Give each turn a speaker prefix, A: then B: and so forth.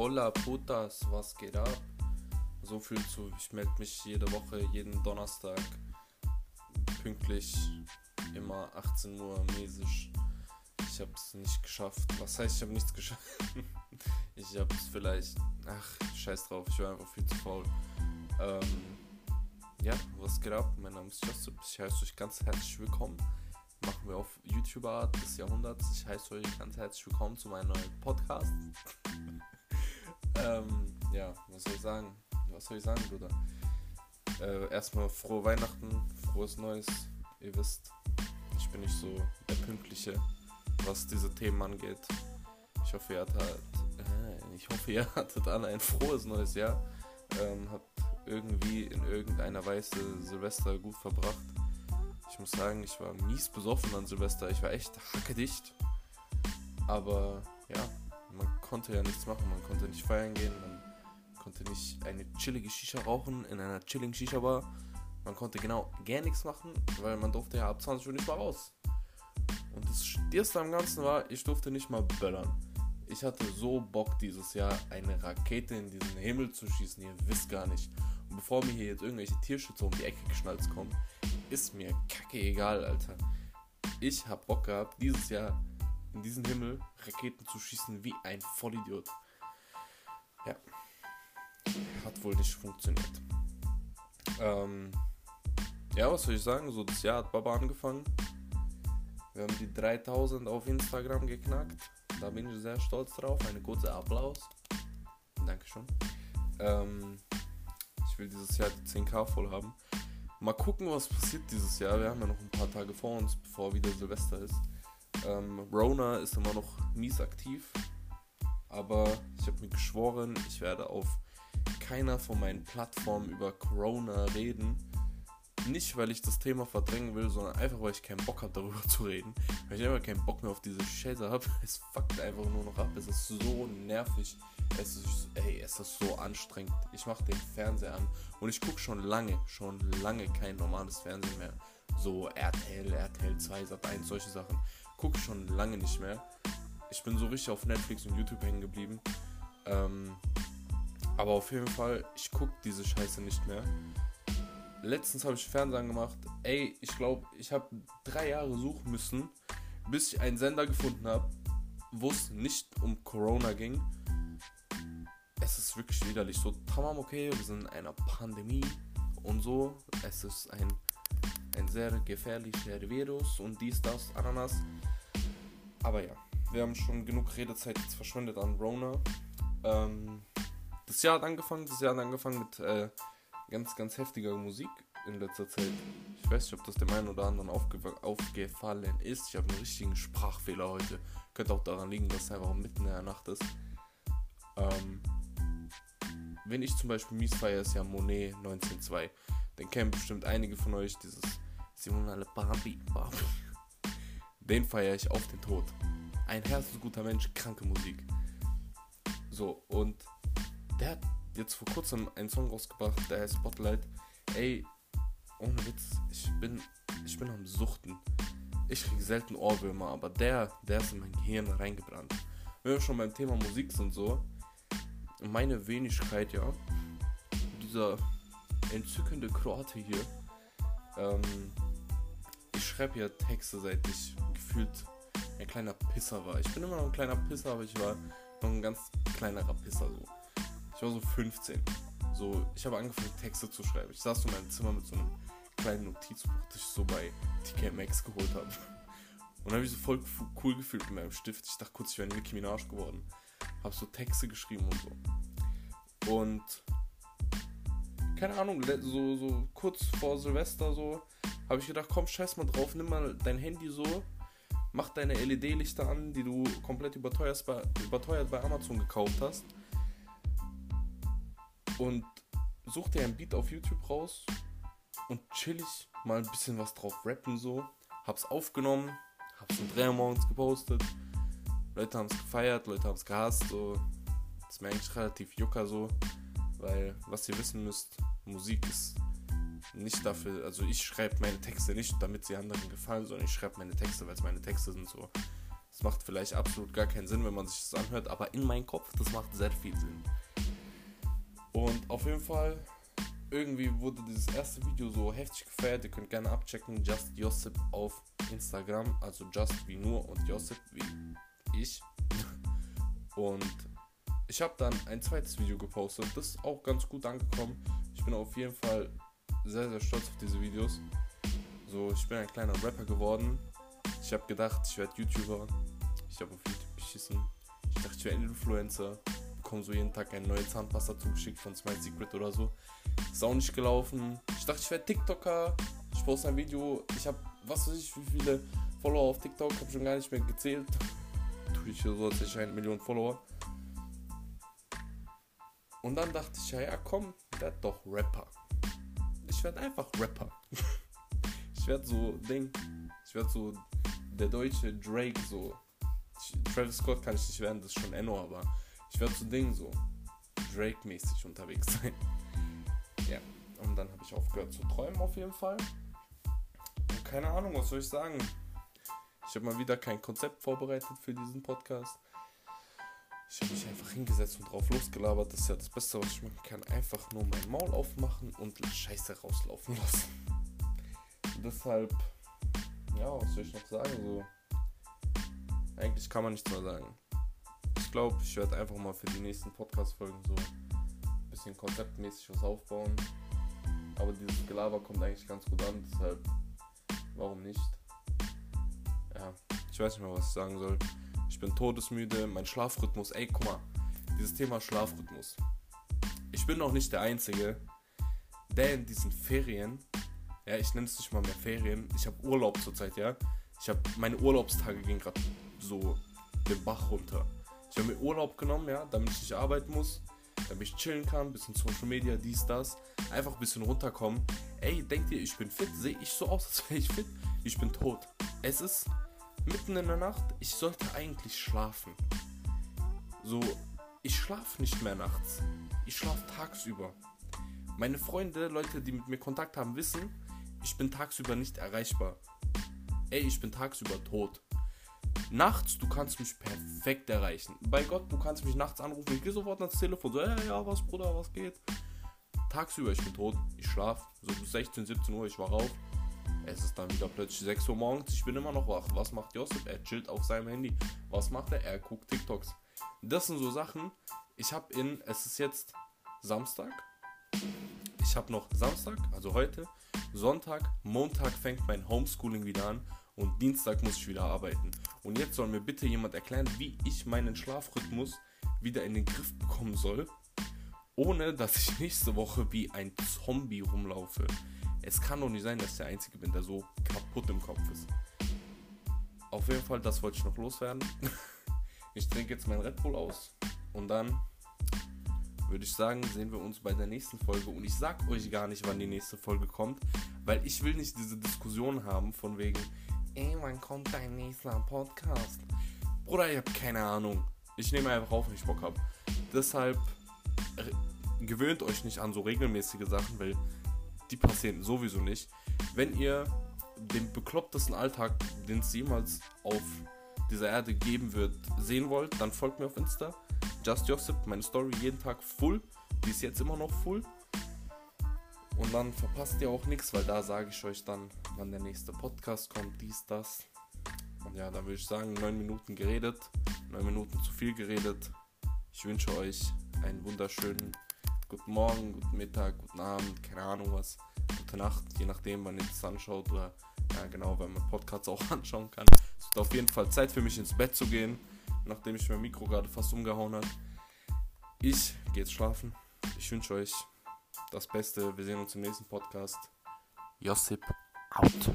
A: Hola putas, was geht ab? So viel zu, ich melde mich jede Woche, jeden Donnerstag, pünktlich, immer 18 Uhr mäßig. Ich habe es nicht geschafft. Was heißt, ich habe nichts geschafft? ich habe es vielleicht, ach, scheiß drauf, ich war einfach viel zu faul. Ähm, ja, was geht ab? Mein Name ist Justin, ich heiße euch ganz herzlich willkommen machen wir auf YouTuber des Jahrhunderts. Ich heiße euch ganz herzlich willkommen zu meinem neuen Podcast. Ähm, ja, was soll ich sagen? Was soll ich sagen, Bruder? Äh, erstmal frohe Weihnachten, frohes Neues. Ihr wisst, ich bin nicht so der Pünktliche, was diese Themen angeht. Ich hoffe, ihr hattet, äh, ich hoffe, ihr hattet alle ein frohes neues Jahr. Ähm, habt irgendwie in irgendeiner Weise Silvester gut verbracht ich muss sagen, ich war mies besoffen an Silvester. Ich war echt hackedicht. Aber ja, man konnte ja nichts machen. Man konnte nicht feiern gehen. Man konnte nicht eine chillige Shisha rauchen in einer chilligen Shisha-Bar. Man konnte genau gar nichts machen, weil man durfte ja ab 20 Uhr nicht mal raus. Und das Stierste am Ganzen war, ich durfte nicht mal böllern. Ich hatte so Bock dieses Jahr, eine Rakete in diesen Himmel zu schießen. Ihr wisst gar nicht. Und bevor mir hier jetzt irgendwelche Tierschützer um die Ecke geschnallt kommen, ist mir kacke egal, Alter. Ich hab Bock gehabt, dieses Jahr in diesen Himmel Raketen zu schießen wie ein Vollidiot. Ja. Hat wohl nicht funktioniert. Ähm, ja, was soll ich sagen? So, das Jahr hat Baba angefangen. Wir haben die 3000 auf Instagram geknackt. Da bin ich sehr stolz drauf. Eine kurze Applaus. Dankeschön. Ähm, ich will dieses Jahr die 10k voll haben. Mal gucken, was passiert dieses Jahr. Wir haben ja noch ein paar Tage vor uns, bevor wieder Silvester ist. Ähm, Rona ist immer noch mies aktiv. Aber ich habe mir geschworen, ich werde auf keiner von meinen Plattformen über Corona reden. Nicht, weil ich das Thema verdrängen will, sondern einfach, weil ich keinen Bock habe, darüber zu reden. Weil ich einfach keinen Bock mehr auf diese Scheiße habe. Es fuckt einfach nur noch ab. Es ist so nervig. Es ist, ey, es ist so anstrengend. Ich mache den Fernseher an und ich gucke schon lange, schon lange kein normales Fernsehen mehr. So RTL, RTL 2, Sat 1, solche Sachen. Gucke schon lange nicht mehr. Ich bin so richtig auf Netflix und YouTube hängen geblieben. Ähm, aber auf jeden Fall, ich gucke diese Scheiße nicht mehr. Letztens habe ich Fernsehen gemacht. Ey, ich glaube, ich habe drei Jahre suchen müssen, bis ich einen Sender gefunden habe, wo es nicht um Corona ging, es ist wirklich widerlich. So, tamam, okay, wir sind in einer Pandemie und so. Es ist ein, ein sehr gefährlicher Virus und dies, das, Ananas. Aber ja, wir haben schon genug Redezeit jetzt verschwendet an Rona. Ähm, das Jahr hat angefangen, das Jahr hat angefangen mit äh, ganz, ganz heftiger Musik in letzter Zeit. Ich weiß nicht, ob das dem einen oder anderen aufge aufgefallen ist. Ich habe einen richtigen Sprachfehler heute. Könnte auch daran liegen, dass es einfach mitten in der Nacht ist. Ähm, wenn ich zum Beispiel mies feiere, ist ja Monet 19.2. Den kennen bestimmt einige von euch, dieses Simonale Barbie, Barbie. Den feiere ich auf den Tod. Ein herzensguter Mensch, kranke Musik. So, und der hat jetzt vor kurzem einen Song rausgebracht, der heißt Spotlight. Ey, ohne Witz, ich bin, ich bin am Suchten. Ich kriege selten Ohrwürmer, aber der, der ist in mein Gehirn reingebrannt. Wenn wir schon beim Thema Musik sind so, meine Wenigkeit, ja, dieser entzückende Kroate hier, ähm, schreibe ja Texte, seit ich gefühlt ein kleiner Pisser war. Ich bin immer noch ein kleiner Pisser, aber ich war noch ein ganz kleinerer Pisser so. Ich war so 15. So, ich habe angefangen Texte zu schreiben. Ich saß in meinem Zimmer mit so einem kleinen Notizbuch, das ich so bei TK Max geholt habe. Und habe ich so voll cool gefühlt mit meinem Stift. Ich dachte kurz, ich wäre Nicki Minaj geworden habe so Texte geschrieben und so. Und keine Ahnung, so, so kurz vor Silvester so, habe ich gedacht, komm, scheiß mal drauf, nimm mal dein Handy so, mach deine LED-Lichter an, die du komplett überteuert bei, überteuert bei Amazon gekauft hast. Und such dir ein Beat auf YouTube raus und chillig mal ein bisschen was drauf rappen so. Hab's aufgenommen, hab's um 3 Uhr morgens gepostet Leute haben es gefeiert, Leute haben es gehasst. So. Das ist mir eigentlich relativ jucker so. Weil, was ihr wissen müsst, Musik ist nicht dafür, also ich schreibe meine Texte nicht, damit sie anderen gefallen, sondern ich schreibe meine Texte, weil es meine Texte sind so. Das macht vielleicht absolut gar keinen Sinn, wenn man sich das anhört, aber in meinem Kopf, das macht sehr viel Sinn. Und auf jeden Fall, irgendwie wurde dieses erste Video so heftig gefeiert. Ihr könnt gerne abchecken. Just Josip auf Instagram. Also Just wie nur und Josip wie ich. Und ich habe dann ein zweites Video gepostet. Das ist auch ganz gut angekommen. Ich bin auf jeden Fall sehr, sehr stolz auf diese Videos. So, ich bin ein kleiner Rapper geworden. Ich habe gedacht, ich werde YouTuber. Ich habe auf YouTube geschissen. Ich dachte, ich ein Influencer. Bekomme so jeden Tag eine neue Zahnpasta zugeschickt von Smile Secret oder so. Ist auch nicht gelaufen. Ich dachte, ich werde TikToker. Ich poste ein Video. Ich habe, was weiß ich, wie viele Follower auf TikTok. Habe schon gar nicht mehr gezählt. Tue ich so, als hätte eine Million Follower. Und dann dachte ich, ja, ja, komm, werd doch Rapper. Ich werde einfach Rapper. ich werde so Ding. Ich werde so der deutsche Drake, so. Travis Scott kann ich nicht werden, das ist schon Enno, aber ich werde so Ding, so Drake-mäßig unterwegs sein. Ja, und dann habe ich aufgehört zu träumen auf jeden Fall. Und keine Ahnung, was soll ich sagen? Ich habe mal wieder kein Konzept vorbereitet für diesen Podcast. Ich habe mich einfach hingesetzt und drauf losgelabert. Das ist ja das Beste, was ich machen kann. Einfach nur mein Maul aufmachen und Scheiße rauslaufen lassen. Deshalb, ja, was soll ich noch sagen? So, eigentlich kann man nichts mehr sagen. Ich glaube, ich werde einfach mal für die nächsten Podcast-Folgen so ein bisschen konzeptmäßig was aufbauen. Aber dieses Gelaber kommt eigentlich ganz gut an, deshalb, warum nicht? Ja, ich weiß nicht mehr, was ich sagen soll. Ich bin todesmüde, mein Schlafrhythmus, ey, guck mal, dieses Thema Schlafrhythmus. Ich bin noch nicht der Einzige, der in diesen Ferien, ja, ich nenne es nicht mal mehr Ferien, ich habe Urlaub zurzeit, ja. Ich habe meine Urlaubstage gehen gerade so den Bach runter. Ich habe mir Urlaub genommen, ja, damit ich nicht arbeiten muss, damit ich chillen kann, bisschen Social Media, dies, das, einfach ein bisschen runterkommen. Ey, denkt ihr, ich bin fit? Sehe ich so aus, als wäre ich fit? Ich bin tot. Es ist mitten in der Nacht, ich sollte eigentlich schlafen. So, ich schlafe nicht mehr nachts. Ich schlafe tagsüber. Meine Freunde, Leute, die mit mir Kontakt haben, wissen, ich bin tagsüber nicht erreichbar. Ey, ich bin tagsüber tot. Nachts, du kannst mich perfekt erreichen. Bei Gott, du kannst mich nachts anrufen, ich gehe sofort ans Telefon, so, hey, ja, was, Bruder, was geht? Tagsüber, ich bin tot, ich schlafe, so bis 16, 17 Uhr, ich war auf. Es ist dann wieder plötzlich 6 Uhr morgens, ich bin immer noch wach. Was macht Josef? Er chillt auf seinem Handy. Was macht er? Er guckt TikToks. Das sind so Sachen. Ich habe in, es ist jetzt Samstag. Ich habe noch Samstag, also heute, Sonntag, Montag fängt mein Homeschooling wieder an und Dienstag muss ich wieder arbeiten. Und jetzt soll mir bitte jemand erklären, wie ich meinen Schlafrhythmus wieder in den Griff bekommen soll, ohne dass ich nächste Woche wie ein Zombie rumlaufe. Es kann doch nicht sein, dass ich der Einzige bin, der so kaputt im Kopf ist. Auf jeden Fall, das wollte ich noch loswerden. Ich trinke jetzt mein Red Bull aus und dann würde ich sagen, sehen wir uns bei der nächsten Folge. Und ich sag euch gar nicht, wann die nächste Folge kommt, weil ich will nicht diese Diskussion haben von wegen, ey, wann kommt dein nächster Podcast? Bruder, ich habe keine Ahnung. Ich nehme einfach auf, wenn ich Bock habe. Deshalb gewöhnt euch nicht an so regelmäßige Sachen, weil die passieren sowieso nicht. Wenn ihr den beklopptesten Alltag, den es jemals auf dieser Erde geben wird, sehen wollt, dann folgt mir auf Insta. Just Josip, meine Story jeden Tag full. Die ist jetzt immer noch full. Und dann verpasst ihr auch nichts, weil da sage ich euch dann, wann der nächste Podcast kommt, dies, das. Und ja, dann würde ich sagen, neun Minuten geredet, neun Minuten zu viel geredet. Ich wünsche euch einen wunderschönen guten Morgen, guten Mittag, guten Abend, keine Ahnung was, gute Nacht, je nachdem, wann ihr das anschaut oder ja genau, wenn man Podcasts auch anschauen kann. Es wird auf jeden Fall Zeit für mich ins Bett zu gehen, nachdem ich mein Mikro gerade fast umgehauen habe. Ich gehe jetzt schlafen. Ich wünsche euch das Beste. Wir sehen uns im nächsten Podcast. Josip out.